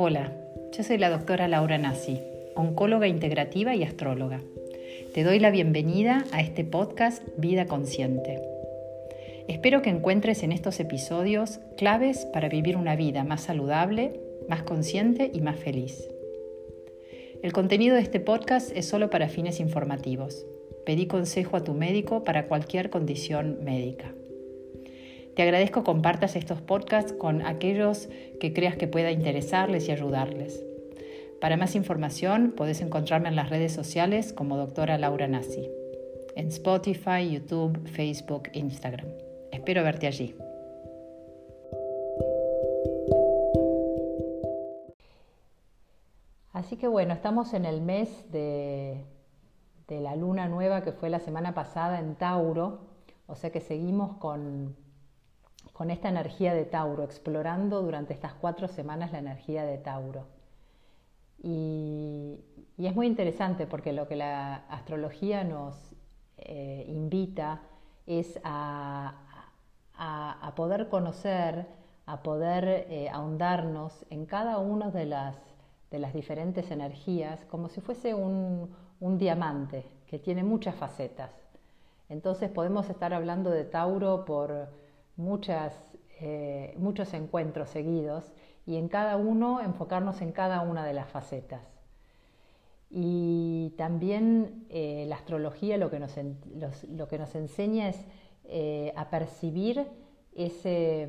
Hola, yo soy la doctora Laura Nassi, oncóloga integrativa y astróloga. Te doy la bienvenida a este podcast Vida Consciente. Espero que encuentres en estos episodios claves para vivir una vida más saludable, más consciente y más feliz. El contenido de este podcast es solo para fines informativos. Pedí consejo a tu médico para cualquier condición médica. Te agradezco compartas estos podcasts con aquellos que creas que pueda interesarles y ayudarles. Para más información puedes encontrarme en las redes sociales como doctora Laura Nassi, en Spotify, YouTube, Facebook, Instagram. Espero verte allí. Así que bueno, estamos en el mes de, de la luna nueva que fue la semana pasada en Tauro, o sea que seguimos con con esta energía de Tauro, explorando durante estas cuatro semanas la energía de Tauro. Y, es muy interesante porque lo que la astrología nos eh, invita es a, poder conocer, a poder eh, ahondarnos en cada una de las, de las diferentes energías como si fuese un, un diamante que tiene muchas facetas. Entonces podemos estar hablando de Tauro por muchas, eh, muchos encuentros seguidos y en cada uno enfocarnos en cada una de las facetas. Y también eh, la astrología lo que nos, lo que nos enseña es eh, a percibir ese,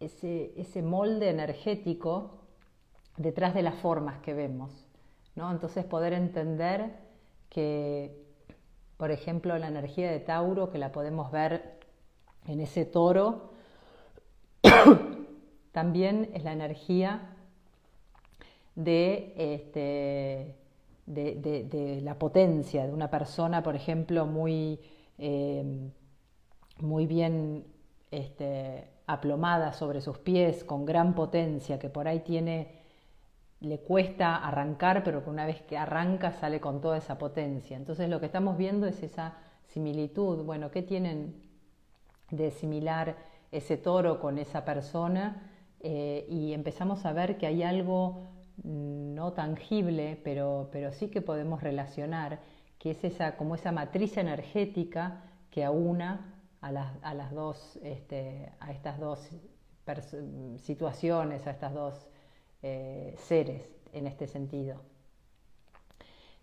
ese, ese, molde energético detrás de las formas que vemos. ¿no? Entonces poder entender que, por ejemplo, la energía de Tauro, que la podemos ver en ese toro, también es la energía de, este, de, la potencia de una persona, por ejemplo, muy, eh, muy bien este, aplomada sobre sus pies, con gran potencia, que por ahí tiene, le cuesta arrancar, pero que una vez que arranca sale con toda esa potencia. Entonces lo que estamos viendo es esa similitud. Bueno, ¿qué tienen de similar ese toro con esa persona eh, y empezamos a ver que hay algo no tangible, pero, pero sí que podemos relacionar, que es esa, como esa matriz energética que aúna a las, a las dos, este, a estas dos situaciones, a estas dos eh, seres en este sentido.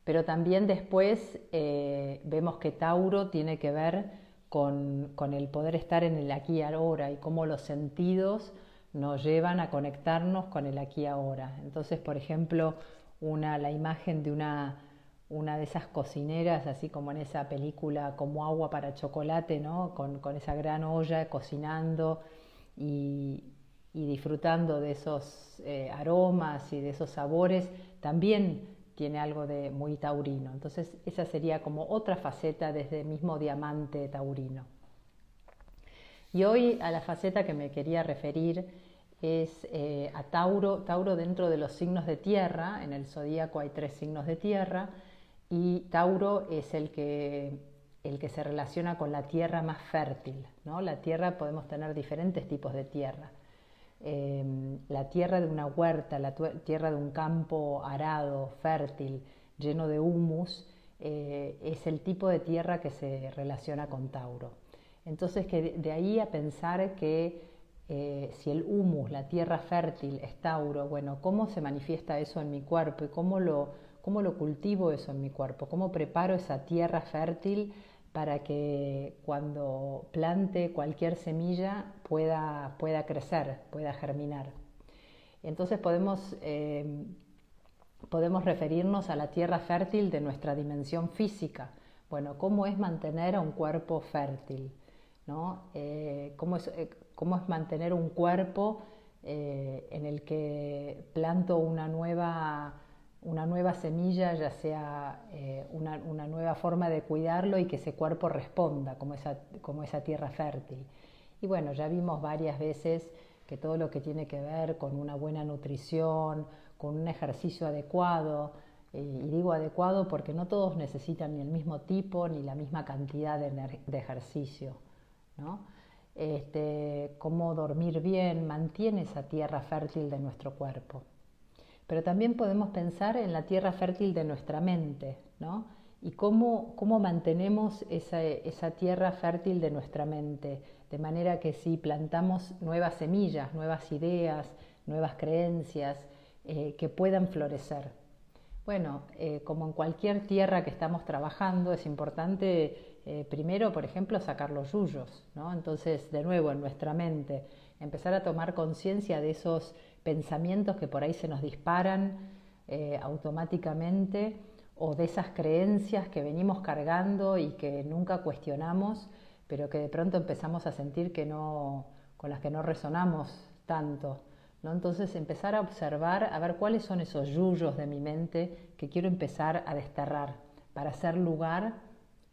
Pero también después eh, vemos que Tauro tiene que ver con, el poder estar en el aquí y ahora y cómo los sentidos nos llevan a conectarnos con el aquí y ahora. Entonces, por ejemplo, una, la imagen de una, una de esas cocineras, así como en esa película como agua para chocolate, ¿no? con, esa gran olla cocinando y, disfrutando de esos eh, aromas y de esos sabores, también tiene algo de muy taurino. Entonces esa sería como otra faceta desde el mismo diamante taurino. Y hoy a la faceta que me quería referir es eh, a Tauro, Tauro dentro de los signos de tierra, en el zodíaco hay tres signos de tierra, y Tauro es el que, el que se relaciona con la tierra más fértil. ¿no? La tierra podemos tener diferentes tipos de tierra. Em, la tierra de una huerta, la tierra de un campo arado, fértil, lleno de humus, eh, es el tipo de tierra que se relaciona con Tauro. Entonces, que de, ahí a pensar que eh, si el humus, la tierra fértil, es Tauro, bueno, ¿cómo se manifiesta eso en mi cuerpo y cómo lo, cómo lo cultivo eso en mi cuerpo? ¿Cómo preparo esa tierra fértil para que cuando plante cualquier semilla pueda, pueda crecer, pueda germinar. Entonces podemos, eh, podemos referirnos a la tierra fértil de nuestra dimensión física. Bueno, ¿cómo es mantener a un cuerpo fértil? ¿no? Eh, ¿cómo, es, eh, ¿Cómo es mantener un cuerpo en el que planto una nueva una nueva semilla, ya sea eh, una, nueva forma de cuidarlo y que ese cuerpo responda como esa, como esa tierra fértil. Y bueno, ya vimos varias veces que todo lo que tiene que ver con una buena nutrición, con un ejercicio adecuado, eh, y digo adecuado porque no todos necesitan ni el mismo tipo ni la misma cantidad de, ejercicio, ¿no? Este, cómo dormir bien mantiene esa tierra fértil de nuestro cuerpo. Pero también podemos pensar en la tierra fértil de nuestra mente, ¿no? Y cómo, cómo mantenemos esa, esa tierra fértil de nuestra mente, de manera que si plantamos nuevas semillas, nuevas ideas, nuevas creencias, eh, que puedan florecer. Bueno, eh, como en cualquier tierra que estamos trabajando, es importante eh, primero, por ejemplo, sacar los yuyos, ¿no? Entonces, de nuevo, en nuestra mente, empezar a tomar conciencia de esos pensamientos que por ahí se nos disparan automáticamente o de esas creencias que venimos cargando y que nunca cuestionamos, pero que de pronto empezamos a sentir que no, con las que no resonamos tanto. Entonces empezar a observar, a ver cuáles son esos yuyos de mi mente que quiero empezar a desterrar para hacer lugar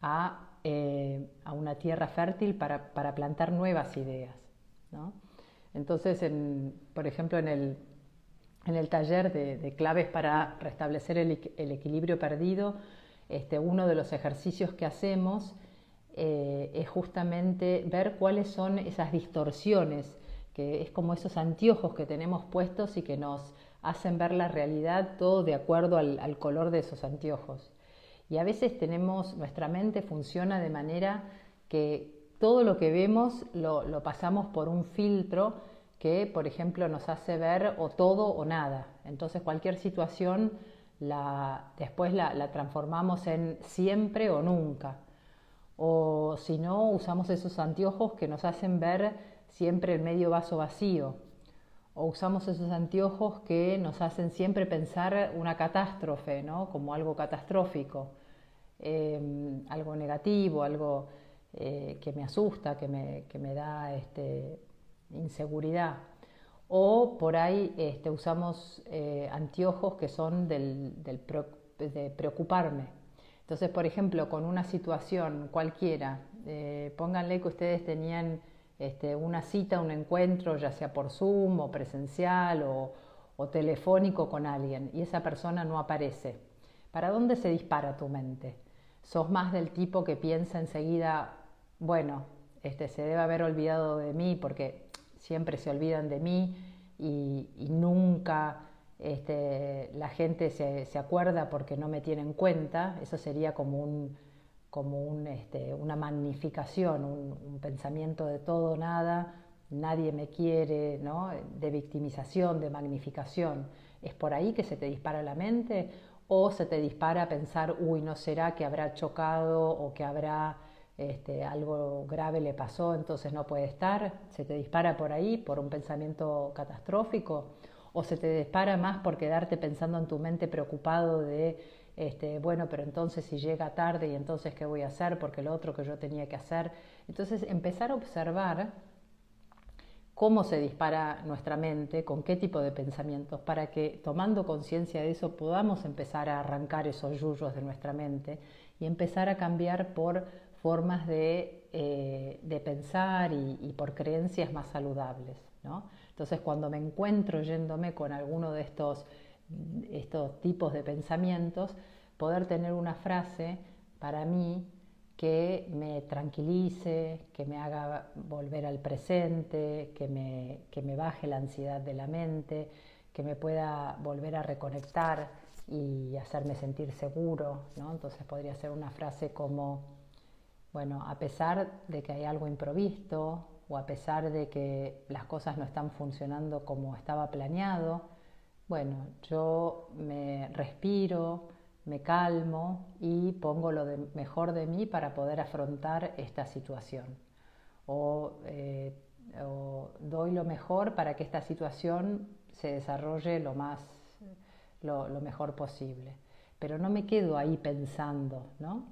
a, eh, una tierra fértil para, plantar nuevas ideas. Entonces, por ejemplo, en el, taller de, claves para restablecer el, equilibrio perdido, este, uno de los ejercicios que hacemos eh, es justamente ver cuáles son esas distorsiones que es como esos anteojos que tenemos puestos y que nos hacen ver la realidad todo de acuerdo al, color de esos anteojos. Y a veces tenemos, nuestra mente funciona de manera que todo lo que vemos lo, pasamos por un filtro que, por ejemplo, nos hace ver o todo o nada. Entonces cualquier situación después la transformamos en siempre o nunca. O si no, usamos esos anteojos que nos hacen ver siempre el medio vaso vacío, o usamos esos anteojos que nos hacen siempre pensar una catástrofe, ¿no? como algo catastrófico, em, algo negativo, algo eh, que me asusta, que me, que me da este, inseguridad. O por ahí este, usamos eh, anteojos que son del, de preocuparme. Entonces, por ejemplo, con una situación cualquiera, eh, pónganle que ustedes tenían este, una cita, un encuentro, ya sea por Zoom o presencial o, telefónico con alguien y esa persona no aparece. ¿Para dónde se dispara tu mente? ¿Sos más del tipo que piensa enseguida, bueno, este, se debe haber olvidado de mí porque siempre se olvidan de mí y, nunca este, la gente se, se acuerda porque no me tiene en cuenta? Eso sería como un como este, una magnificación, un, pensamiento de todo, nada, nadie me quiere, ¿no? de victimización, de magnificación. ¿Es por ahí que se te dispara la mente? ¿O se te dispara a pensar, uy, no será que habrá chocado o que habrá este, algo grave le pasó, entonces no puede estar? ¿Se te dispara por ahí, por un pensamiento catastrófico? ¿O se te dispara más por quedarte pensando en tu mente preocupado de este, bueno, pero entonces si llega tarde y entonces qué voy a hacer porque lo otro que yo tenía que hacer. Entonces empezar a observar cómo se dispara nuestra mente, con qué tipo de pensamientos, para que tomando conciencia de eso podamos empezar a arrancar esos yuyos de nuestra mente y empezar a cambiar por formas de, eh, pensar y, por creencias más saludables. Entonces cuando me encuentro yéndome con alguno de estos estos tipos de pensamientos, poder tener una frase para mí que me tranquilice, que me haga volver al presente, que me, que me baje la ansiedad de la mente, que me pueda volver a reconectar y hacerme sentir seguro. ¿no? Entonces podría ser una frase como, bueno, a pesar de que hay algo improvisto o a pesar de que las cosas no están funcionando como estaba planeado, bueno, yo me respiro, me calmo y pongo lo mejor de mí para poder afrontar esta situación. Eh, o, doy lo mejor para que esta situación se desarrolle lo, más, lo, mejor posible. Pero no me quedo ahí pensando, ¿no?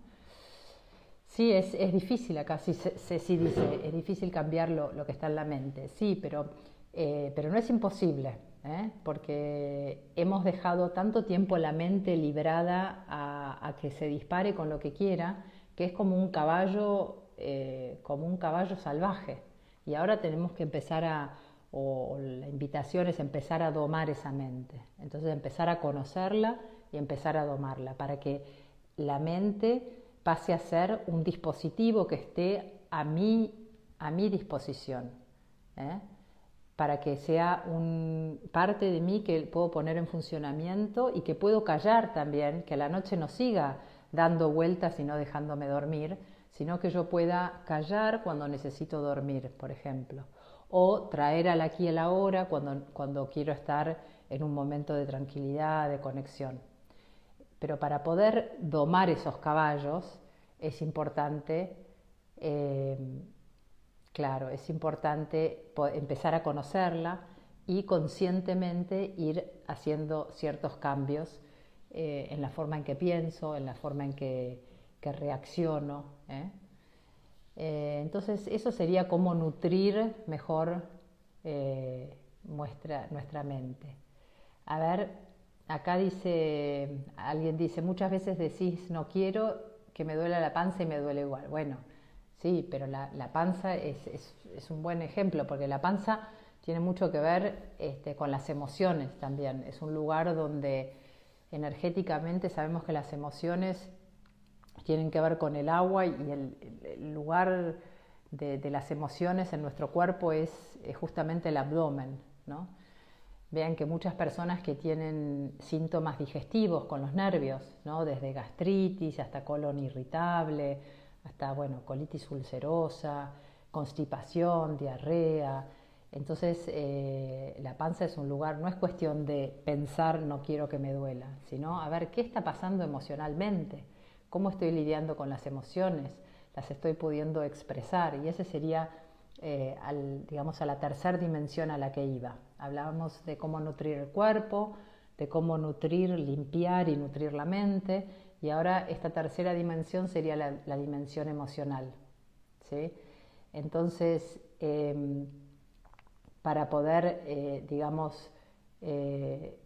Sí, es, difícil acá, sí, sí dice, es difícil cambiar lo, que está en la mente, sí, pero, eh, pero no es imposible. ¿eh? porque hemos dejado tanto tiempo la mente librada a, que se dispare con lo que quiera, que es como un caballo, eh, como un caballo salvaje. Y ahora tenemos que empezar a, o la invitación es empezar a domar esa mente. Entonces empezar a conocerla y empezar a domarla para que la mente pase a ser un dispositivo que esté a mi, a mi disposición. ¿eh? para que sea un parte de mí que puedo poner en funcionamiento y que puedo callar también, que la noche no siga dando vueltas y no dejándome dormir, sino que yo pueda callar cuando necesito dormir, por ejemplo, o traer al aquí y a la hora cuando, cuando quiero estar en un momento de tranquilidad, de conexión. Pero para poder domar esos caballos es importante eh, Claro, es importante empezar a conocerla y conscientemente ir haciendo ciertos cambios eh, en la forma en que pienso, en la forma en que, reacciono. ¿eh? Entonces, eso sería cómo nutrir mejor nuestra, nuestra mente. A ver, acá dice, alguien dice, muchas veces decís, no quiero que me duela la panza y me duele igual. Bueno, Sí, pero la, panza es, un buen ejemplo porque la panza tiene mucho que ver este, con las emociones también. Es un lugar donde energéticamente sabemos que las emociones tienen que ver con el agua y el, lugar de, las emociones en nuestro cuerpo es, justamente el abdomen. ¿no? Vean que muchas personas que tienen síntomas digestivos con los nervios, ¿no? desde gastritis hasta colon irritable, hasta bueno, colitis ulcerosa, constipación, diarrea. Entonces eh, la panza es un lugar, no es cuestión de pensar no quiero que me duela, sino a ver qué está pasando emocionalmente, cómo estoy lidiando con las emociones, las estoy pudiendo expresar y ese sería, eh, digamos, a la tercera dimensión a la que iba. Hablábamos de cómo nutrir el cuerpo, de cómo nutrir, limpiar y nutrir la mente y ahora esta tercera dimensión sería la, dimensión emocional. ¿sí? Entonces, em, para poder, eh, digamos, eh,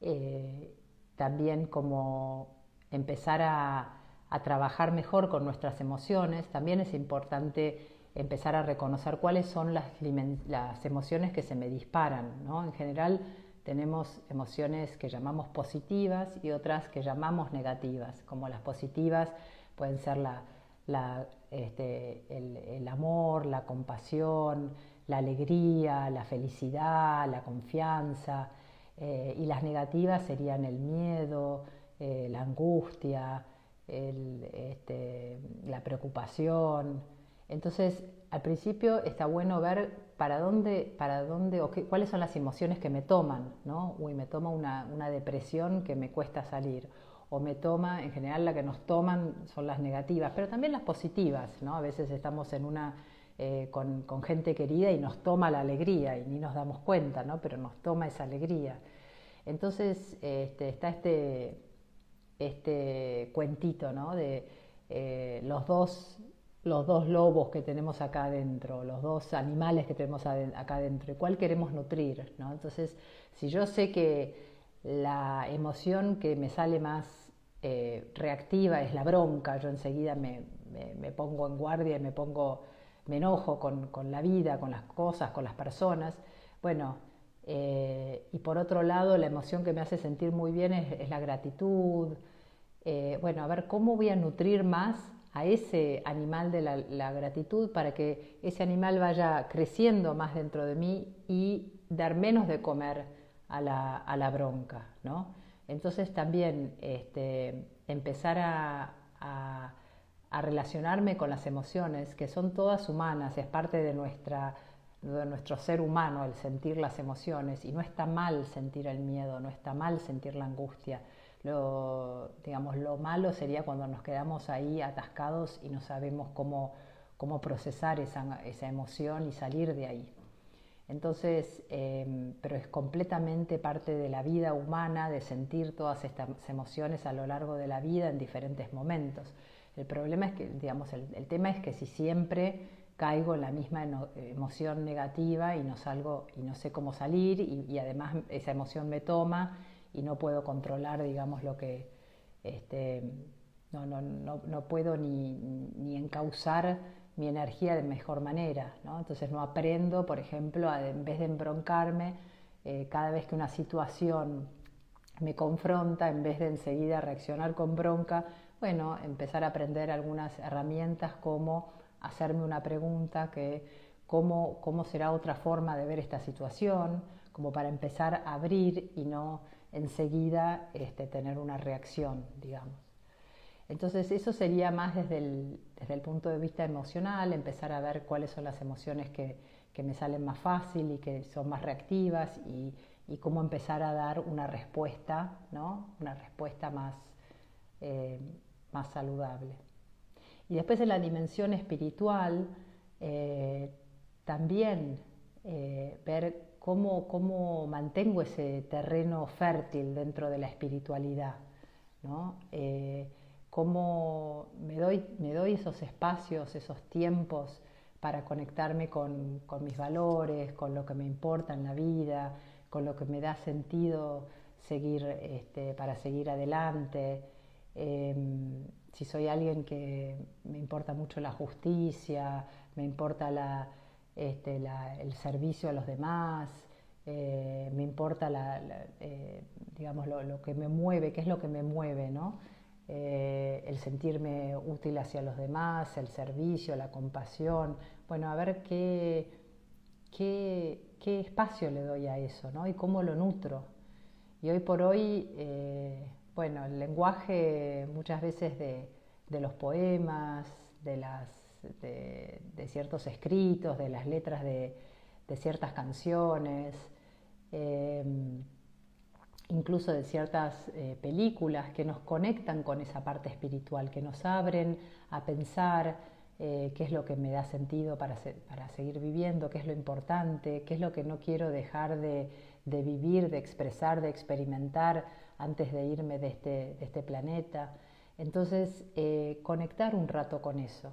eh, también como empezar a, trabajar mejor con nuestras emociones, también es importante empezar a reconocer cuáles son las, las emociones que se me disparan. ¿no? En general, tenemos emociones que llamamos positivas y otras que llamamos negativas, como las positivas pueden ser este, el, amor, la compasión, la alegría, la felicidad, la confianza, eh, y las negativas serían el miedo, eh, la angustia, este, la preocupación. Entonces, al principio está bueno ver para dónde, para dónde o qué, cuáles son las emociones que me toman, ¿no? Uy, me toma una, depresión que me cuesta salir, o me toma, en general la que nos toman son las negativas, pero también las positivas, ¿no? A veces estamos en una, eh, con, gente querida y nos toma la alegría y ni nos damos cuenta, ¿no? Pero nos toma esa alegría. Entonces este, está este, este cuentito, ¿no? De eh, los dos los dos lobos que tenemos acá adentro, los dos animales que tenemos acá adentro, cuál queremos nutrir. ¿no? Entonces, si yo sé que la emoción que me sale más eh, reactiva es la bronca, yo enseguida me, pongo en guardia y me pongo, me enojo con, la vida, con las cosas, con las personas. Bueno, eh, y por otro lado, la emoción que me hace sentir muy bien es, la gratitud. Eh, bueno, a ver, ¿cómo voy a nutrir más a ese animal de la, gratitud para que ese animal vaya creciendo más dentro de mí y dar menos de comer a la, bronca. ¿no? Entonces también este, empezar a, relacionarme con las emociones, que son todas humanas, es parte de, nuestra, de nuestro ser humano el sentir las emociones y no está mal sentir el miedo, no está mal sentir la angustia lo, digamos, lo malo sería cuando nos quedamos ahí atascados y no sabemos cómo, cómo procesar esa, esa, emoción y salir de ahí. Entonces, em, pero es completamente parte de la vida humana de sentir todas estas emociones a lo largo de la vida en diferentes momentos. El problema es que, digamos, el, tema es que si siempre caigo en la misma emoción negativa y no salgo y no sé cómo salir y, y además esa emoción me toma y no puedo controlar, digamos, lo que, este, no, no, no, no, puedo ni, ni, encauzar mi energía de mejor manera, ¿no? Entonces no aprendo, por ejemplo, en vez de embroncarme, eh, cada vez que una situación me confronta, en vez de enseguida reaccionar con bronca, bueno, empezar a aprender algunas herramientas como hacerme una pregunta que cómo, cómo será otra forma de ver esta situación, como para empezar a abrir y no enseguida este, tener una reacción, digamos. Entonces eso sería más desde el, desde el, punto de vista emocional, empezar a ver cuáles son las emociones que, que me salen más fácil y que son más reactivas y, cómo empezar a dar una respuesta, ¿no? una respuesta más, eh, más saludable. Y después en la dimensión espiritual, eh, también eh, ver cómo, cómo, mantengo ese terreno fértil dentro de la espiritualidad, ¿no? cómo me doy, me doy esos espacios, esos tiempos para conectarme con, con, mis valores, con lo que me importa en la vida, con lo que me da sentido seguir, este, para seguir adelante. Em, si soy alguien que me importa mucho la justicia, me importa la, este, el servicio a los demás, eh, me importa la, eh, digamos, lo, que me mueve, qué es lo que me mueve, ¿no? Eh, el sentirme útil hacia los demás, el servicio, la compasión, bueno, a ver qué, qué, qué espacio le doy a eso, ¿no? Y cómo lo nutro. Y hoy por hoy, eh, bueno, el lenguaje muchas veces de, los poemas, de, las, de, ciertos escritos, de las letras de, ciertas canciones, eh, incluso de ciertas eh, películas que nos conectan con esa parte espiritual, que nos abren a pensar eh, qué es lo que me da sentido para, para, seguir viviendo, qué es lo importante, qué es lo que no quiero dejar de, vivir, de expresar, de experimentar antes de irme de este, este planeta. Entonces, eh, conectar un rato con eso.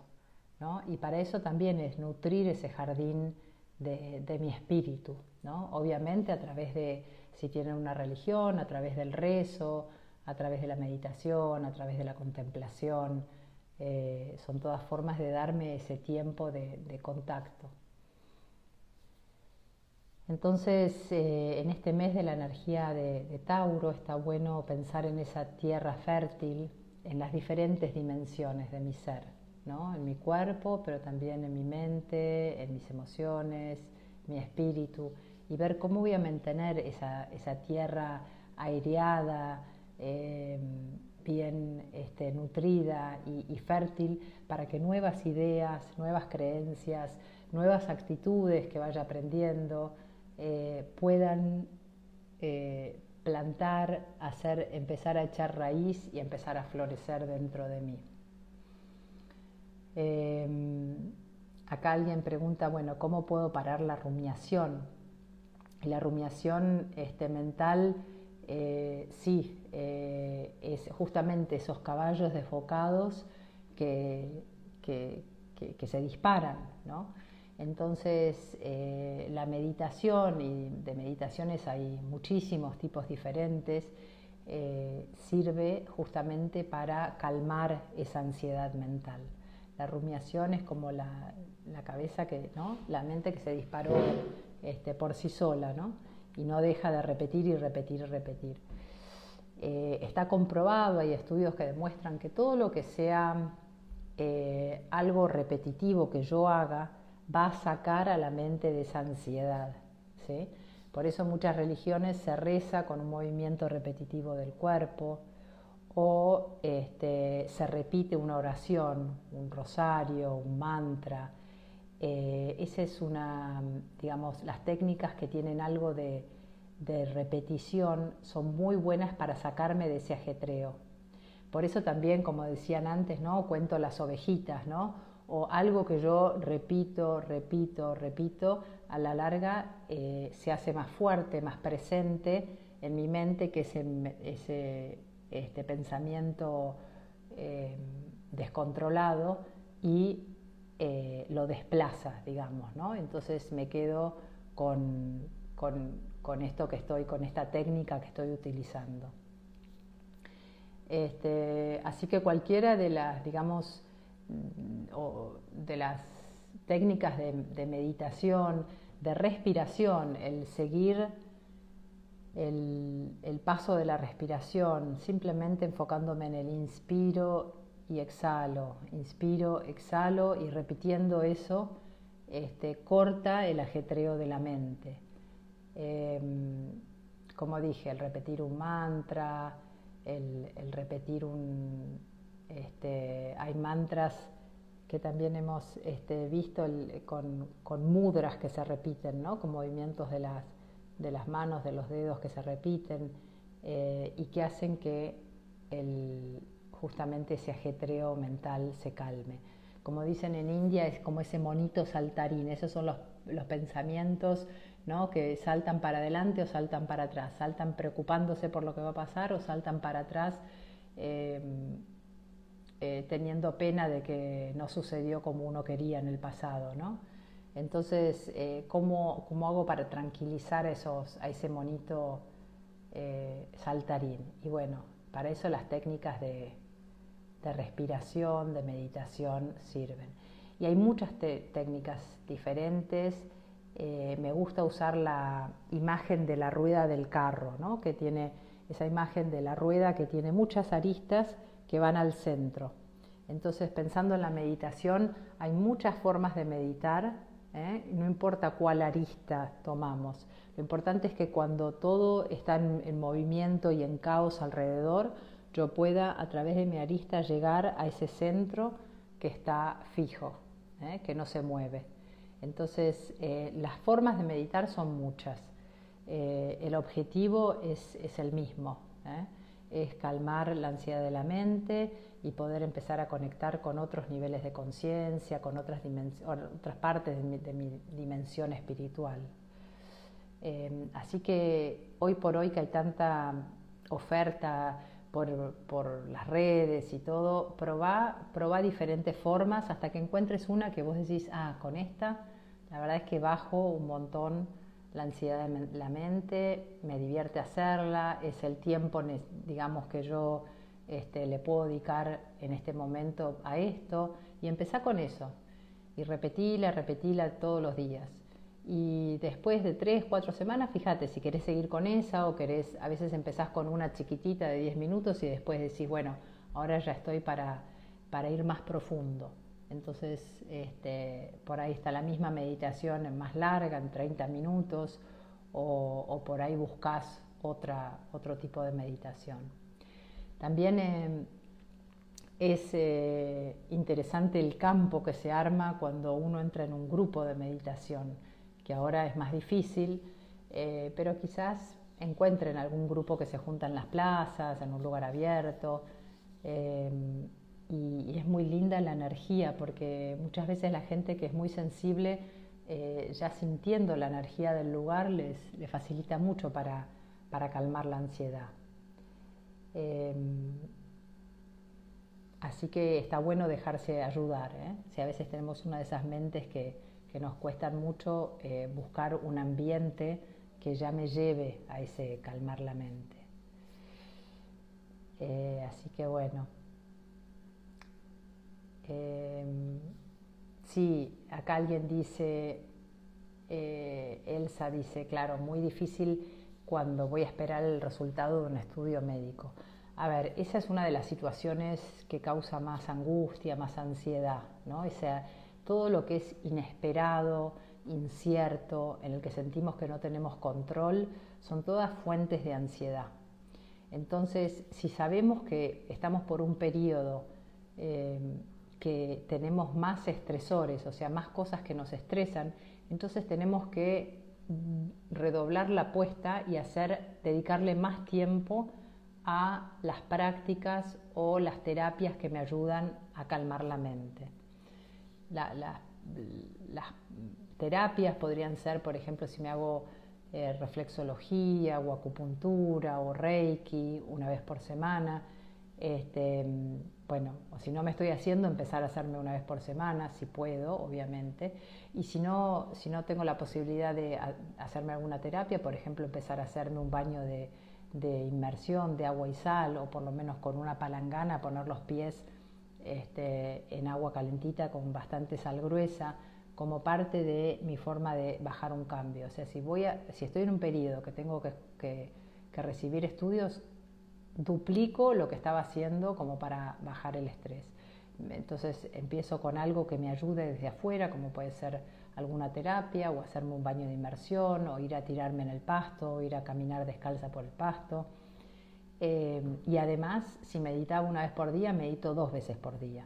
Y para eso también es nutrir ese jardín de, de mi espíritu. ¿no? Obviamente a través de si tienen una religión, a través del rezo, a través de la meditación, a través de la contemplación. Eh, son todas formas de darme ese tiempo de, contacto. Entonces, eh, en este mes de la energía de, Tauro está bueno pensar en esa tierra fértil, en las diferentes dimensiones de mi ser, ¿no? en mi cuerpo, pero también en mi mente, en mis emociones, mi espíritu, y ver cómo voy a mantener esa, tierra aireada, eh, bien este, nutrida y, fértil para que nuevas ideas, nuevas creencias, nuevas actitudes que vaya aprendiendo eh, puedan eh, plantar, hacer, empezar a echar raíz y empezar a florecer dentro de mí. Acá alguien pregunta, bueno, ¿cómo puedo parar la rumiación? la rumiación este, mental, eh, sí, eh, es justamente esos caballos desfocados que, que, se disparan, ¿no? Entonces, eh, la meditación, y de meditaciones hay muchísimos tipos diferentes, sirve justamente para calmar esa ansiedad mental. La rumiación es como la, la cabeza que, ¿no? La mente que se disparó este, por sí sola, ¿no? Y no deja de repetir y repetir y repetir. Eh, está comprobado, hay estudios que demuestran que todo lo que sea eh, algo repetitivo que yo haga va a sacar a la mente de esa ansiedad. ¿sí? Por eso muchas religiones se reza con un movimiento repetitivo del cuerpo o este, se repite una oración, un rosario, un mantra, eh, esa es una, digamos, las técnicas que tienen algo de, repetición son muy buenas para sacarme de ese ajetreo. Por eso también, como decían antes, ¿no? Cuento las ovejitas, ¿no? O algo que yo repito, repito, repito, a la larga eh, se hace más fuerte, más presente en mi mente que ese, ese este pensamiento eh, descontrolado y eh, lo desplaza, digamos, ¿no? Entonces me quedo con, esto que estoy, con esta técnica que estoy utilizando. Este, así que cualquiera de las, digamos, de las técnicas de, meditación, de respiración, el seguir el, el, paso de la respiración, simplemente enfocándome en el inspiro y exhalo, inspiro, exhalo y repitiendo eso este, corta el ajetreo de la mente. Em, como dije, el repetir un mantra, el, repetir un... Este, hay mantras que también hemos este, visto con, mudras que se repiten, ¿no? con movimientos de las, de las manos, de los dedos que se repiten eh, y que hacen que el, justamente ese ajetreo mental se calme. Como dicen en India, es como ese monito saltarín, esos son los, los pensamientos ¿no? que saltan para adelante o saltan para atrás, saltan preocupándose por lo que va a pasar o saltan para atrás eh, eh, teniendo pena de que no sucedió como uno quería en el pasado. ¿no? Entonces, eh, ¿cómo, ¿cómo, hago para tranquilizar esos, a ese monito saltarín? Y bueno, para eso las técnicas de, de respiración, de meditación sirven. Y hay muchas técnicas diferentes eh, me gusta usar la imagen de la rueda del carro, ¿no? que tiene esa imagen de la rueda que tiene muchas aristas que van al centro. Entonces, pensando en la meditación, hay muchas formas de meditar, ¿eh? no importa cuál arista tomamos. Lo importante es que cuando todo está en, movimiento y en caos alrededor, yo pueda a través de mi arista llegar a ese centro que está fijo, ¿eh? que no se mueve. Entonces, eh, las formas de meditar son muchas. El objetivo es, el mismo, es calmar la ansiedad de la mente y poder empezar a conectar con otros niveles de conciencia, con otras, otras partes de mi, dimensión espiritual. así que hoy por hoy que hay tanta oferta por, por, las redes y todo, probá, probá diferentes formas hasta que encuentres una que vos decís, ah, con esta la verdad es que bajo un montón la ansiedad de la mente, me divierte hacerla, es el tiempo, digamos, que yo este, le puedo dedicar en este momento a esto y empezar con eso y repetila, repetila todos los días. Y después de tres, cuatro semanas, fíjate si querés seguir con esa o querés, a veces empezás con una chiquitita de 10 minutos y después decís, bueno, ahora ya estoy para, para ir más profundo. Entonces, este, por ahí está la misma meditación más larga, en 30 minutos, o, por ahí buscas otro tipo de meditación. También eh, es eh, interesante el campo que se arma cuando uno entra en un grupo de meditación, que ahora es más difícil, eh, pero quizás encuentren algún grupo que se junta en las plazas, en un lugar abierto y, es muy linda la energía porque muchas veces la gente que es muy sensible, ya sintiendo la energía del lugar, les, facilita mucho para, calmar la ansiedad. Em, así que está bueno dejarse ayudar. ¿eh? Si a veces tenemos una de esas mentes que, que nos cuestan mucho, eh, buscar un ambiente que ya me lleve a ese calmar la mente. así que bueno, eh, sí, acá alguien dice, eh, Elsa dice, claro, muy difícil cuando voy a esperar el resultado de un estudio médico. A ver, esa es una de las situaciones que causa más angustia, más ansiedad, ¿no? O todo lo que es inesperado, incierto, en el que sentimos que no tenemos control, son todas fuentes de ansiedad. Entonces, si sabemos que estamos por un periodo eh, que tenemos más estresores, o sea, más cosas que nos estresan, entonces tenemos que redoblar la apuesta y hacer, dedicarle más tiempo a las prácticas o las terapias que me ayudan a calmar la mente. las terapias podrían ser, por ejemplo, si me hago eh, reflexología o acupuntura o reiki una vez por semana, este, bueno, o si no me estoy haciendo, empezar a hacerme una vez por semana, si puedo, obviamente. Y si no, si no tengo la posibilidad de hacerme alguna terapia, por ejemplo, empezar a hacerme un baño de, inmersión de agua y sal, o por lo menos con una palangana, poner los pies este, en agua calentita con bastante sal gruesa, como parte de mi forma de bajar un cambio. O sea, si, voy a, si estoy en un periodo que tengo que recibir estudios, duplico lo que estaba haciendo como para bajar el estrés. Entonces empiezo con algo que me ayude desde afuera, como puede ser alguna terapia o hacerme un baño de inmersión o ir a tirarme en el pasto o ir a caminar descalza por el pasto. Eh, y además, si meditaba una vez por día, medito dos veces por día.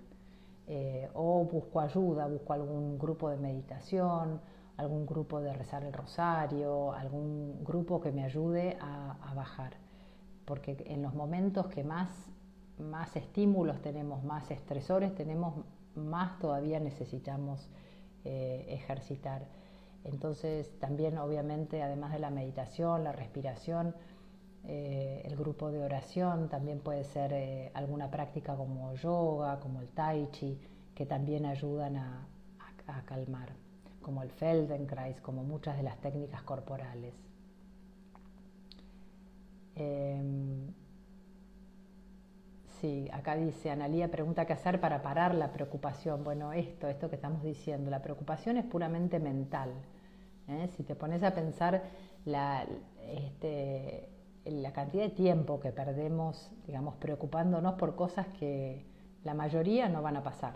Eh, o busco ayuda, busco algún grupo de meditación, algún grupo de rezar el rosario, algún grupo que me ayude a, bajar. Porque en los momentos que más, más estímulos tenemos, más estresores tenemos, más todavía necesitamos eh, ejercitar. Entonces también obviamente además de la meditación, la respiración, eh, el grupo de oración también puede ser eh, alguna práctica como yoga, como el tai chi, que también ayudan a, calmar, como el Feldenkrais, como muchas de las técnicas corporales. Em, Sí, acá dice Analía, pregunta qué hacer para parar la preocupación. Bueno, esto, esto que estamos diciendo, la preocupación es puramente mental. ¿eh? Si te pones a pensar la, este, la cantidad de tiempo que perdemos, digamos, preocupándonos por cosas que la mayoría no van a pasar.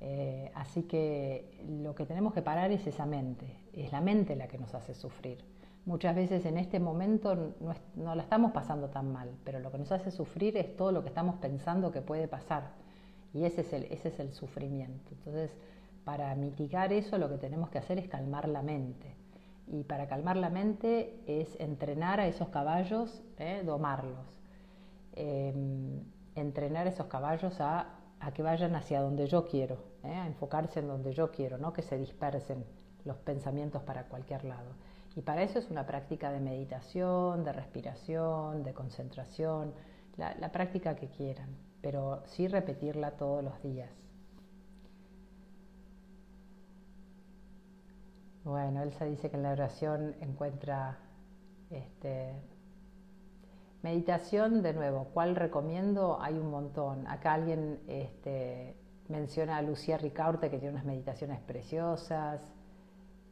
Eh, así que lo que tenemos que parar es esa mente, es la mente la que nos hace sufrir. Muchas veces en este momento no, la estamos pasando tan mal, pero lo que nos hace sufrir es todo lo que estamos pensando que puede pasar. Y ese es el, ese es el sufrimiento. Entonces, para mitigar eso lo que tenemos que hacer es calmar la mente. Y para calmar la mente es entrenar a esos caballos, ¿eh? domarlos. Em, entrenar a esos caballos a, que vayan hacia donde yo quiero, ¿eh? a enfocarse en donde yo quiero, no que se dispersen los pensamientos para cualquier lado. Y para eso es una práctica de meditación, de respiración, de concentración, la, práctica que quieran, pero sí repetirla todos los días. Bueno, Elsa dice que en la oración encuentra este, meditación, de nuevo, ¿cuál recomiendo? Hay un montón. Acá alguien este, menciona a Lucía Ricaurte que tiene unas meditaciones preciosas.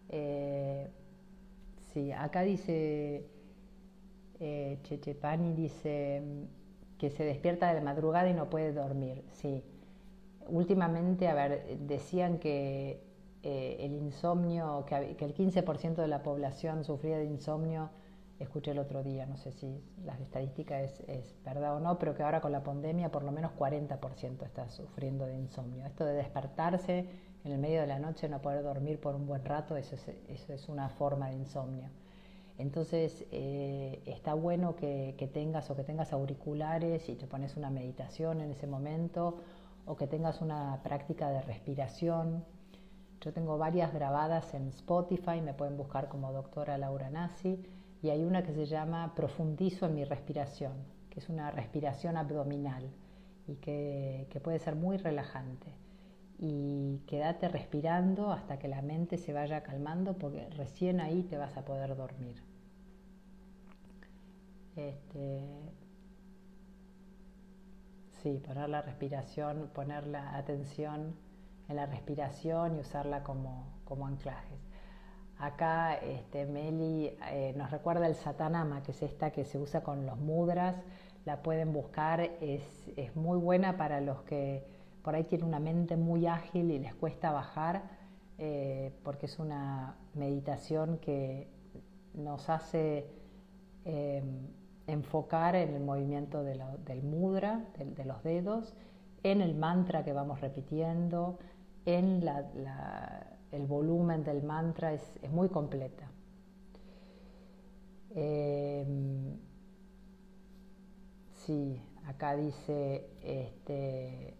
Eh, Sí, acá dice eh, Chechepani, dice mm, que se despierta de la madrugada y no puede dormir. Sí, últimamente, a ver, decían que eh, el insomnio, que, el 15% de la población sufría de insomnio, escuché el otro día, no sé si las estadísticas es, es, verdad o no, pero que ahora con la pandemia por lo menos 40% está sufriendo de insomnio. Esto de despertarse en el medio de la noche no poder dormir por un buen rato, eso es, eso es una forma de insomnio. Entonces eh, está bueno que, tengas o que tengas auriculares y te pones una meditación en ese momento o que tengas una práctica de respiración. Yo tengo varias grabadas en Spotify, me pueden buscar como doctora Laura Nasi y hay una que se llama Profundizo en mi respiración, que es una respiración abdominal y que puede ser muy relajante y quédate respirando hasta que la mente se vaya calmando porque recién ahí te vas a poder dormir. Este, sí, poner la respiración, poner la atención en la respiración y usarla como, como anclajes. Acá este, Meli eh, nos recuerda el satanama, que es esta que se usa con los mudras, la pueden buscar, es, es muy buena para los que por ahí tienen una mente muy ágil y les cuesta bajar, eh, porque es una meditación que nos hace eh, enfocar en el movimiento del mudra, de, los dedos, en el mantra que vamos repitiendo, en el volumen del mantra, es, muy completa. Eh, sí, acá dice, este,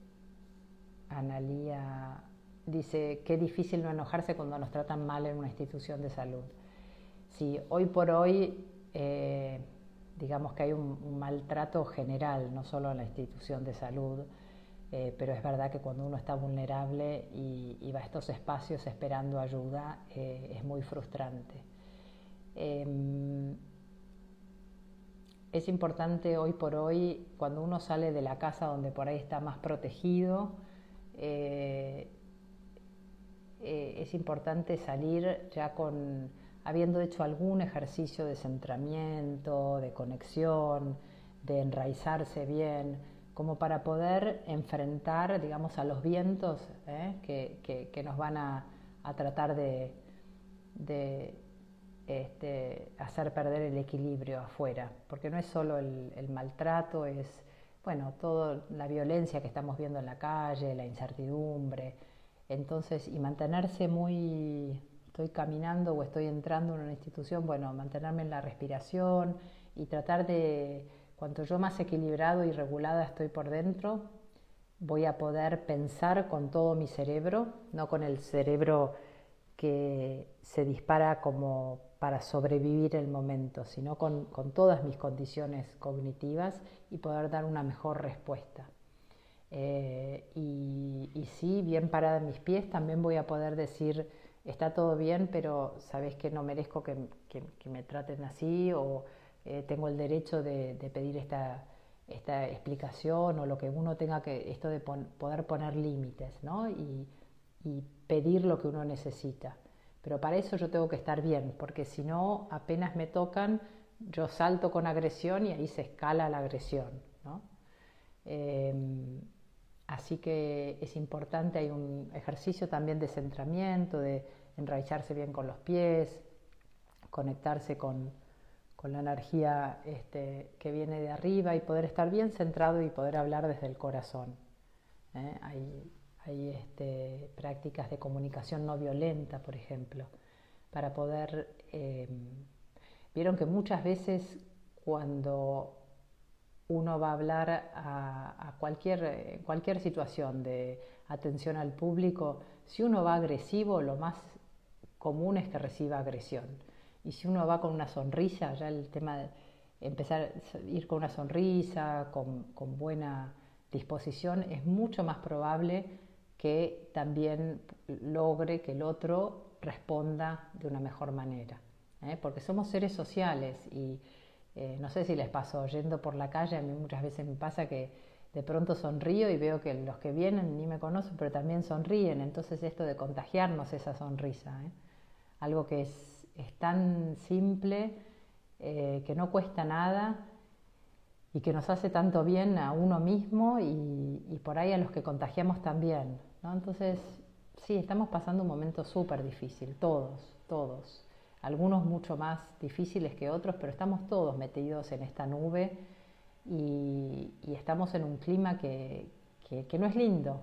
Analía dice, qué difícil no enojarse cuando nos tratan mal en una institución de salud. Sí, hoy por hoy, eh, digamos que hay un, maltrato general, no solo en la institución de salud, eh, pero es verdad que cuando uno está vulnerable y, va a estos espacios esperando ayuda, eh, es muy frustrante. Em, es importante hoy por hoy, cuando uno sale de la casa donde por ahí está más protegido, eh, eh, es importante salir ya con habiendo hecho algún ejercicio de centramiento, de conexión, de enraizarse bien, como para poder enfrentar, digamos, a los vientos ¿eh? que, nos van a, a tratar de, este, hacer perder el equilibrio afuera, porque no es solo el, maltrato, es bueno, toda la violencia que estamos viendo en la calle, la incertidumbre, entonces, y mantenerse muy, estoy caminando o estoy entrando en una institución, bueno, mantenerme en la respiración y tratar de, cuanto yo más equilibrado y regulada estoy por dentro, voy a poder pensar con todo mi cerebro, no con el cerebro que se dispara como para sobrevivir el momento, sino con, todas mis condiciones cognitivas y poder dar una mejor respuesta. Eh, y, sí, bien parada en mis pies, también voy a poder decir, está todo bien, pero sabes que no merezco que, me traten así o eh, tengo el derecho de pedir esta explicación o lo que uno tenga que, esto de poder poner límites, ¿no? Y, pedir lo que uno necesita. Pero para eso yo tengo que estar bien, porque si no, apenas me tocan, yo salto con agresión y ahí se escala la agresión. Em, así que es importante, hay un ejercicio también de centramiento, de enraizarse bien con los pies, conectarse con, con la energía este, que viene de arriba y poder estar bien centrado y poder hablar desde el corazón. ¿eh? Este, prácticas de comunicación no violenta, por ejemplo, para poder... Em, vieron que muchas veces cuando uno va a hablar a, cualquier, cualquier situación de atención al público, si uno va agresivo, lo más común es que reciba agresión. Y si uno va con una sonrisa, ya el tema de empezar a ir con una sonrisa, con, buena disposición, es mucho más probable que también logre que el otro responda de una mejor manera. ¿eh? Porque somos seres sociales y eh, no sé si les pasó, yendo por la calle, a mí muchas veces me pasa que de pronto sonrío y veo que los que vienen ni me conocen, pero también sonríen. Entonces esto de contagiarnos esa sonrisa, ¿eh? algo que es tan simple, que no cuesta nada y que nos hace tanto bien a uno mismo y, por ahí a los que contagiamos también. Entonces, sí, estamos pasando un momento súper difícil, todos, todos. Algunos mucho más difíciles que otros, pero estamos todos metidos en esta nube y, estamos en un clima que, no es lindo,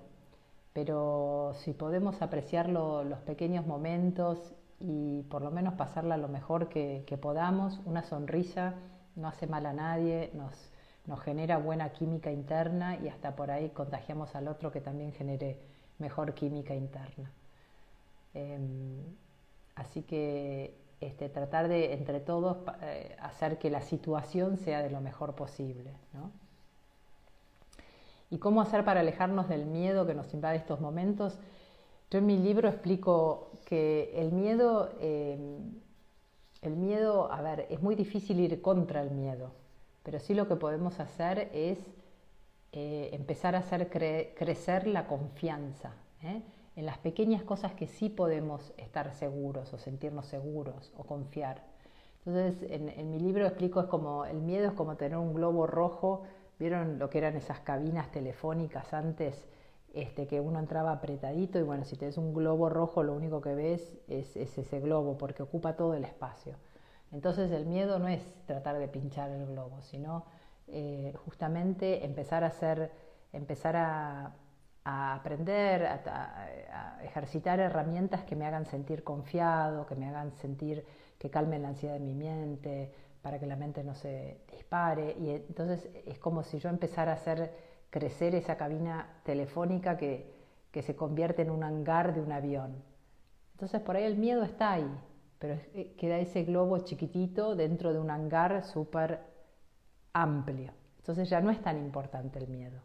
pero si podemos apreciar los pequeños momentos y por lo menos pasarla lo mejor que, podamos. Una sonrisa no hace mal a nadie, nos, nos genera buena química interna y hasta por ahí contagiamos al otro que también genere mejor química interna. Em, así que este, tratar de entre todos eh, hacer que la situación sea de lo mejor posible. ¿Y cómo hacer para alejarnos del miedo que nos invade estos momentos? Yo en mi libro explico que el miedo, eh, el miedo, a ver, es muy difícil ir contra el miedo, pero sí lo que podemos hacer es eh, empezar a hacer crecer la confianza ¿eh? en las pequeñas cosas que sí podemos estar seguros o sentirnos seguros o confiar. Entonces, en, mi libro explico, es como, el miedo es como tener un globo rojo, ¿vieron lo que eran esas cabinas telefónicas antes? este, que uno entraba apretadito y bueno, si tienes un globo rojo lo único que ves es, ese globo porque ocupa todo el espacio. Entonces el miedo no es tratar de pinchar el globo, sino eh, justamente empezar a hacer, empezar a, aprender, a, ejercitar herramientas que me hagan sentir confiado, que me hagan sentir que calmen la ansiedad de mi mente, para que la mente no se dispare. Y entonces es como si yo empezara a hacer crecer esa cabina telefónica que, se convierte en un hangar de un avión. Entonces por ahí el miedo está ahí, pero eh, queda ese globo chiquitito dentro de un hangar súper amplio. Entonces ya no es tan importante el miedo.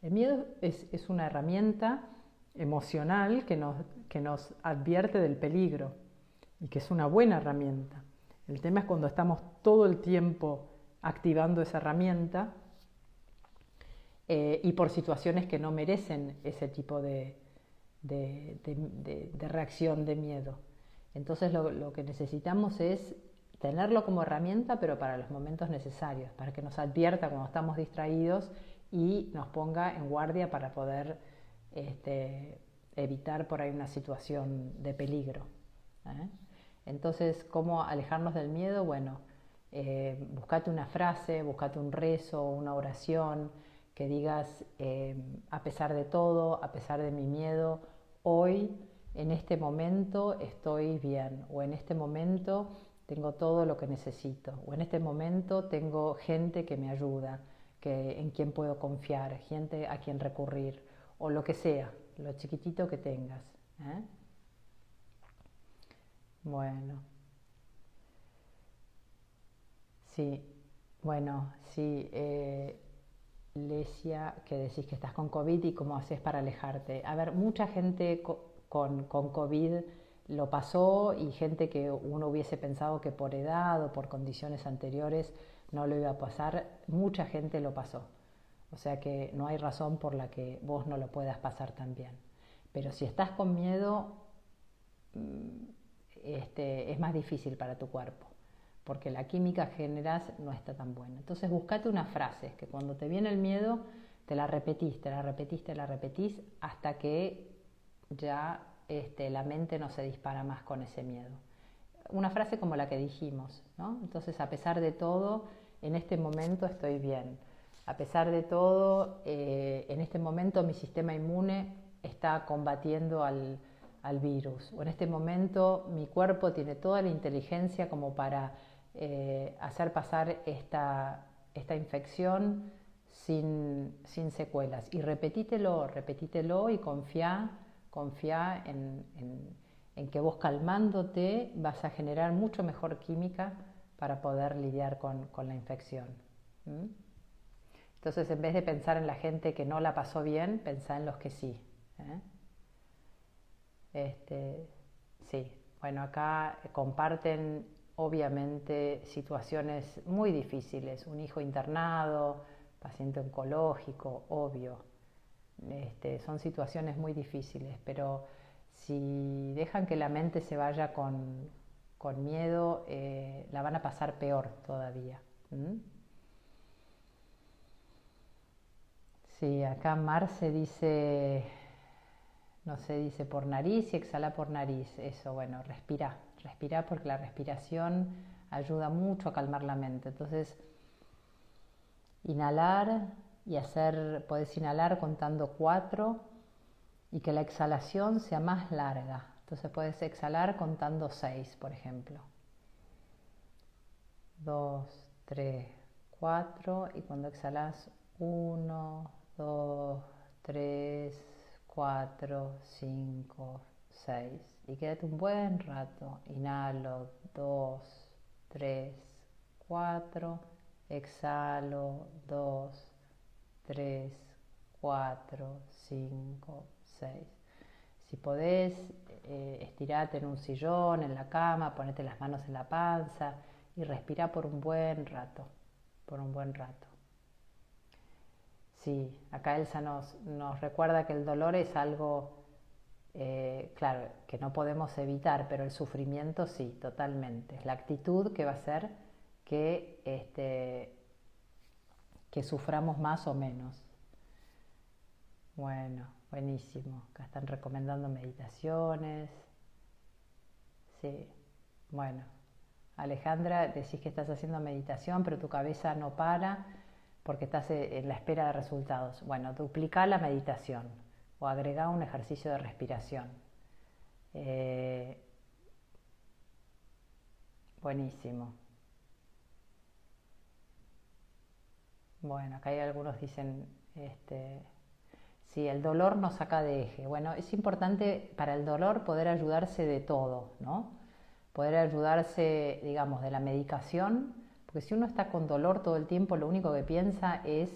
El miedo es, una herramienta emocional que nos, que nos advierte del peligro y que es una buena herramienta. El tema es cuando estamos todo el tiempo activando esa herramienta eh, y por situaciones que no merecen ese tipo de, reacción de miedo. Entonces lo, que necesitamos es tenerlo como herramienta, pero para los momentos necesarios, para que nos advierta cuando estamos distraídos y nos ponga en guardia para poder este, evitar por ahí una situación de peligro. ¿eh? Entonces, ¿cómo alejarnos del miedo? Bueno, eh, buscate una frase, buscate un rezo, una oración, que digas, eh, a pesar de todo, a pesar de mi miedo, hoy, en este momento, estoy bien, o en este momento tengo todo lo que necesito, o en este momento tengo gente que me ayuda, que, en quien puedo confiar, gente a quien recurrir, o lo que sea, lo chiquitito que tengas. ¿eh? Bueno. Sí, bueno, sí. Eh, Lesia, que decís que estás con COVID y cómo haces para alejarte. A ver, mucha gente con, con, COVID lo pasó y gente que uno hubiese pensado que por edad o por condiciones anteriores no lo iba a pasar, mucha gente lo pasó. O sea que no hay razón por la que vos no lo puedas pasar también. Pero si estás con miedo, mm, este, es más difícil para tu cuerpo porque la química que generas no está tan buena. Entonces buscate una frase que cuando te viene el miedo te la repetís, te la repetís, te la repetís hasta que ya este, la mente no se dispara más con ese miedo. Una frase como la que dijimos, ¿no? Entonces a pesar de todo, en este momento estoy bien. A pesar de todo, eh, en este momento mi sistema inmune está combatiendo al, al virus. O en este momento mi cuerpo tiene toda la inteligencia como para eh, hacer pasar esta, esta infección sin, sin, secuelas. Y repetítelo, repetítelo y confía, confía en, que vos calmándote vas a generar mucho mejor química para poder lidiar con, la infección. Entonces, en vez de pensar en la gente que no la pasó bien, pensá en los que sí. ¿eh? Este, sí, bueno, acá comparten obviamente situaciones muy difíciles, un hijo internado, paciente oncológico, obvio. Este, son situaciones muy difíciles, pero si dejan que la mente se vaya con, miedo, eh, la van a pasar peor todavía. Sí, acá Marce dice, no sé, dice por nariz y exhala por nariz. Eso, bueno, respira respirar porque la respiración ayuda mucho a calmar la mente. Entonces, inhalar y hacer, puedes inhalar contando cuatro y que la exhalación sea más larga. Entonces puedes exhalar contando seis, por ejemplo. Dos, tres, cuatro y cuando exhalas uno, dos, tres, cuatro, cinco, seis y quédate un buen rato. Inhalo, dos, tres, cuatro. Exhalo, dos, tres, cuatro, cinco, seis. Si podés, eh, estirate en un sillón, en la cama, ponete las manos en la panza y respira por un buen rato, por un buen rato. Sí, acá Elsa nos, nos recuerda que el dolor es algo eh, claro, que no podemos evitar, pero el sufrimiento sí, totalmente. Es la actitud que va a hacer que, este, que suframos más o menos. Bueno, buenísimo. Acá están recomendando meditaciones. Sí, bueno. Alejandra, decís que estás haciendo meditación, pero tu cabeza no para porque estás eh, en la espera de resultados. Bueno, duplica la meditación o agregar un ejercicio de respiración. Eh, buenísimo. Bueno, acá hay algunos dicen, este, si el dolor nos saca de eje. Bueno, es importante para el dolor poder ayudarse de todo, ¿no? Poder ayudarse, digamos, de la medicación, porque si uno está con dolor todo el tiempo, lo único que piensa es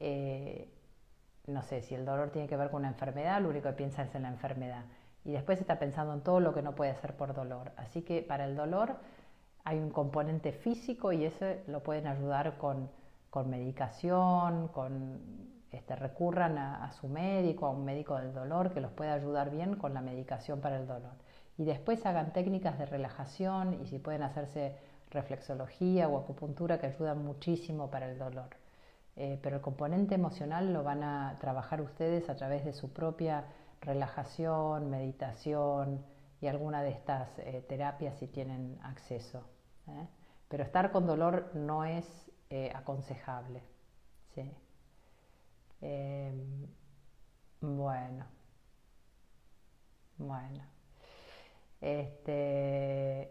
eh, no sé, si el dolor tiene que ver con una enfermedad, lo único que piensa es en la enfermedad. Y después está pensando en todo lo que no puede hacer por dolor. Así que para el dolor hay un componente físico y ese lo pueden ayudar con, medicación, con este, recurran a, su médico, a un médico del dolor que los pueda ayudar bien con la medicación para el dolor. Y después hagan técnicas de relajación y si pueden hacerse reflexología o acupuntura que ayudan muchísimo para el dolor. Eh, pero el componente emocional lo van a trabajar ustedes a través de su propia relajación, meditación y alguna de estas eh, terapias si tienen acceso. ¿eh? Pero estar con dolor no es eh, aconsejable. Em, bueno, bueno. Este,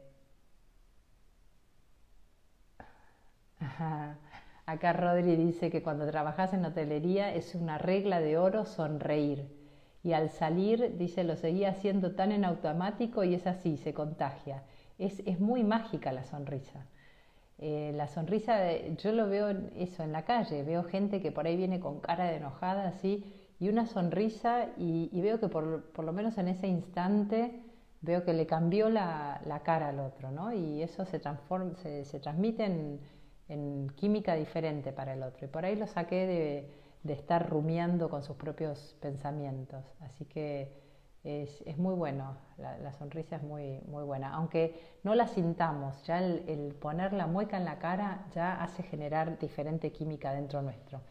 Acá Rodri dice que cuando trabajas en hotelería es una regla de oro sonreír. Y al salir, dice, lo seguía haciendo tan en automático y es así, se contagia. Es, es muy mágica la sonrisa. Eh, la sonrisa, yo lo veo eso en la calle, veo gente que por ahí viene con cara de enojada así y una sonrisa y, veo que por, por, lo menos en ese instante veo que le cambió la, la cara al otro, ¿no? Y eso se, transforma, se, se transmite en, en, química diferente para el otro. Y por ahí lo saqué de, de estar rumiando con sus propios pensamientos. Así que es, muy bueno, la, sonrisa es muy, muy buena. Aunque no la sintamos, ya el, poner la mueca en la cara ya hace generar diferente química dentro nuestro.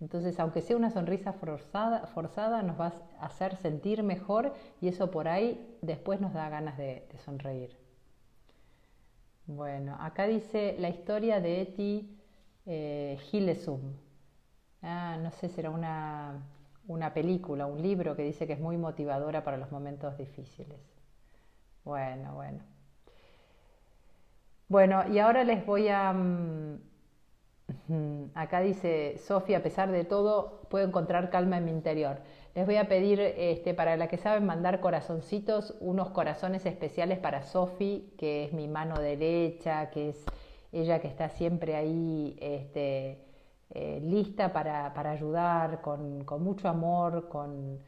Entonces, aunque sea una sonrisa forzada, forzada, nos va a hacer sentir mejor y eso por ahí después nos da ganas de, sonreír. Bueno, acá dice la historia de Eti eh, Gilesum. Ah, no sé, será una, una película, un libro que dice que es muy motivadora para los momentos difíciles. Bueno, bueno. Bueno, y ahora les voy a... Mm, acá dice Sofía, a pesar de todo, puedo encontrar calma en mi interior. Les voy a pedir, este, para la que saben mandar corazoncitos, unos corazones especiales para Sofi, que es mi mano derecha, que es ella que está siempre ahí este, eh, lista para, ayudar, con, mucho amor, con,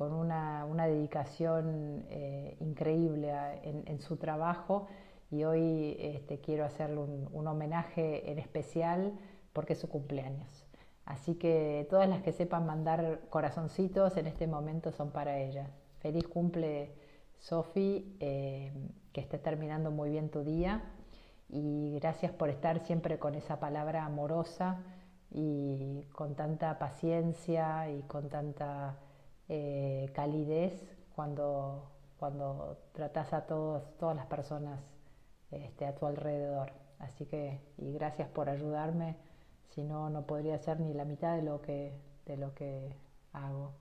una, dedicación eh, increíble en, su trabajo y hoy este, quiero hacerle un, homenaje en especial porque es su cumpleaños. Así que todas las que sepan mandar corazoncitos en este momento son para ella. Feliz cumple Sofi, eh, que esté terminando muy bien tu día y gracias por estar siempre con esa palabra amorosa y con tanta paciencia y con tanta eh, calidez cuando, cuando tratas a todos, todas las personas este, a tu alrededor. Así que, y gracias por ayudarme, si no, no podría ser ni la mitad de lo que, de lo que hago.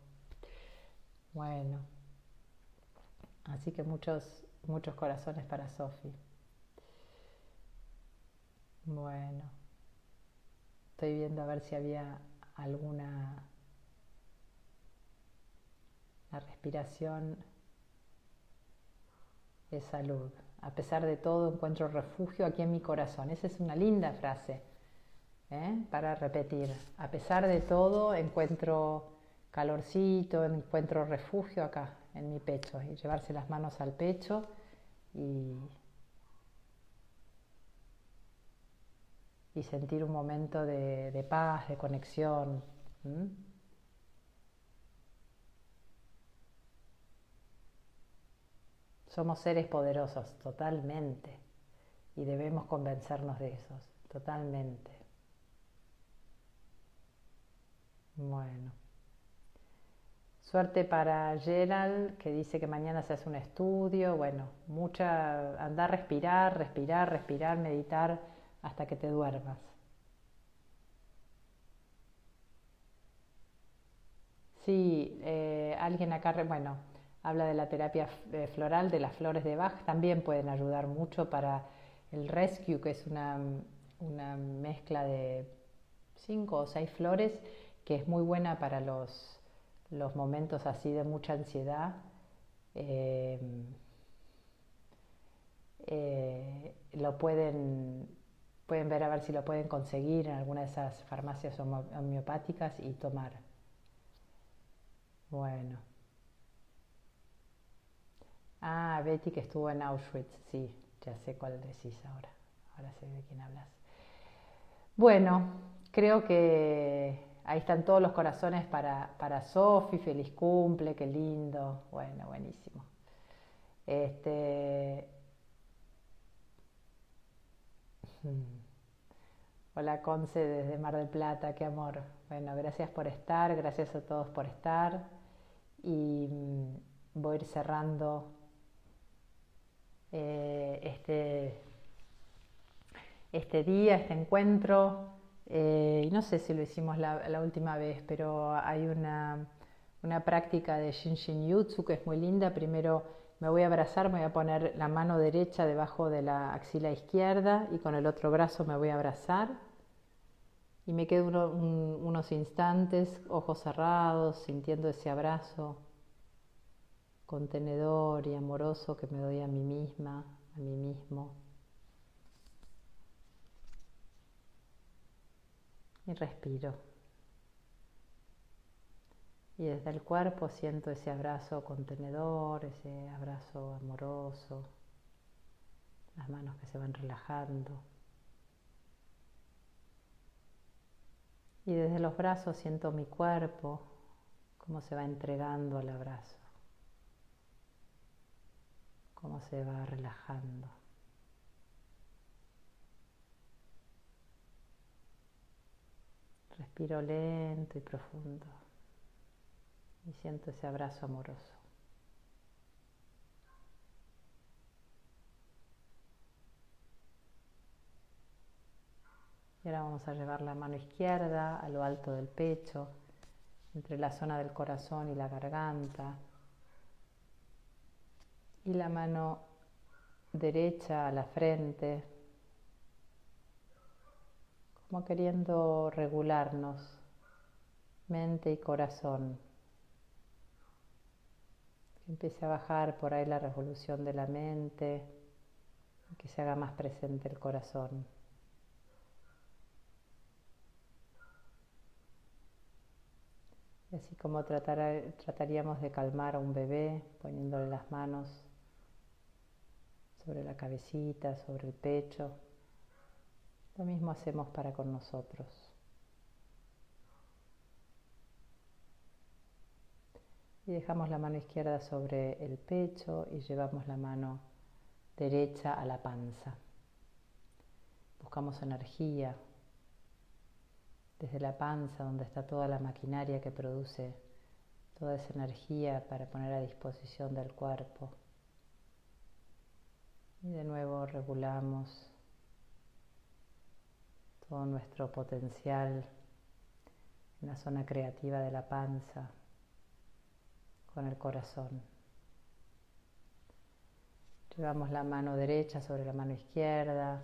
Bueno, así que muchos, muchos corazones para Sofi. Bueno. Estoy viendo a ver si había alguna... La respiración es salud. A pesar de todo encuentro refugio aquí en mi corazón. Esa es una linda frase ¿eh? para repetir. A pesar de todo encuentro calorcito, encuentro refugio acá en mi pecho. Y llevarse las manos al pecho y y sentir un momento de, paz, de conexión. Somos seres poderosos, totalmente, y debemos convencernos de eso, totalmente. Bueno. Suerte para Gerald, que dice que mañana se hace un estudio. Bueno, mucha, andar, respirar, respirar, respirar, meditar hasta que te duermas. Sí, eh, alguien acá, bueno, habla de la terapia eh, floral, de las flores de Bach, también pueden ayudar mucho para el rescue, que es una, mezcla de cinco o seis flores, que es muy buena para los, los momentos así de mucha ansiedad. Eh, lo pueden Pueden ver a ver si lo pueden conseguir en alguna de esas farmacias homeopáticas y tomar. Bueno. Ah, Betty que estuvo en Auschwitz, sí, ya sé cuál decís ahora. Ahora sé de quién hablas. Bueno, creo que ahí están todos los corazones para, para Sofi, feliz cumple, qué lindo. Bueno, buenísimo. Este, Mm. Hola Conce desde Mar del Plata, qué amor. Bueno, gracias por estar, gracias a todos por estar. y mm, voy a ir cerrando eh, este, este día, este encuentro. Eh, no sé si lo hicimos la, última vez, pero hay una, una práctica de Shinshin Jutsu que es muy linda. Primero me voy a abrazar, me voy a poner la mano derecha debajo de la axila izquierda y con el otro brazo me voy a abrazar. Y me quedo unos instantes, ojos cerrados, sintiendo ese abrazo contenedor y amoroso que me doy a mí misma, a mí mismo. Y respiro. Y desde el cuerpo siento ese abrazo contenedor, ese abrazo amoroso, las manos que se van relajando. Y desde los brazos siento mi cuerpo, cómo se va entregando al abrazo, cómo se va relajando. Respiro lento y profundo y siento ese abrazo amoroso. Y ahora vamos a llevar la mano izquierda a lo alto del pecho, entre la zona del corazón y la garganta. Y la mano derecha a la frente, como queriendo regularnos, mente y corazón. Empiece a bajar por ahí la revolución de la mente, que se haga más presente el corazón. Y así como trataríamos de calmar a un bebé poniéndole las manos sobre la cabecita, sobre el pecho, lo mismo hacemos para con nosotros. Y dejamos la mano izquierda sobre el pecho y llevamos la mano derecha a la panza. Buscamos energía, desde la panza, donde está toda la maquinaria que produce toda esa energía para poner a disposición del cuerpo. Y de nuevo regulamos todo nuestro potencial en la zona creativa de la panza, con el corazón. Llevamos la mano derecha sobre la mano izquierda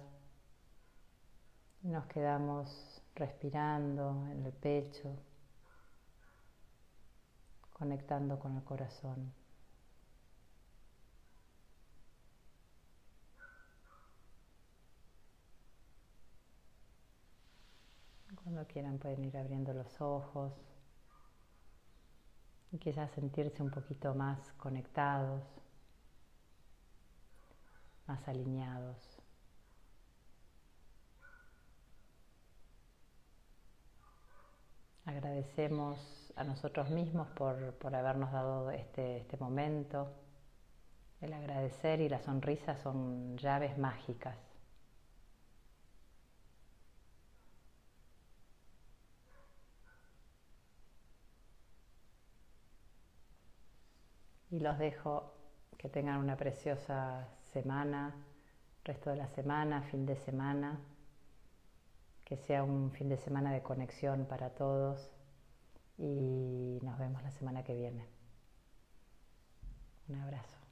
nos quedamos respirando en el pecho, conectando con el corazón. Cuando quieran pueden ir abriendo los ojos y quizás sentirse un poquito más conectados, más alineados. Agradecemos a nosotros mismos por, habernos dado este, este momento. El agradecer y la sonrisa son llaves mágicas. Y los dejo que tengan una preciosa semana, resto de la semana, fin de semana que sea un fin de semana de conexión para todos y nos vemos la semana que viene. Un abrazo.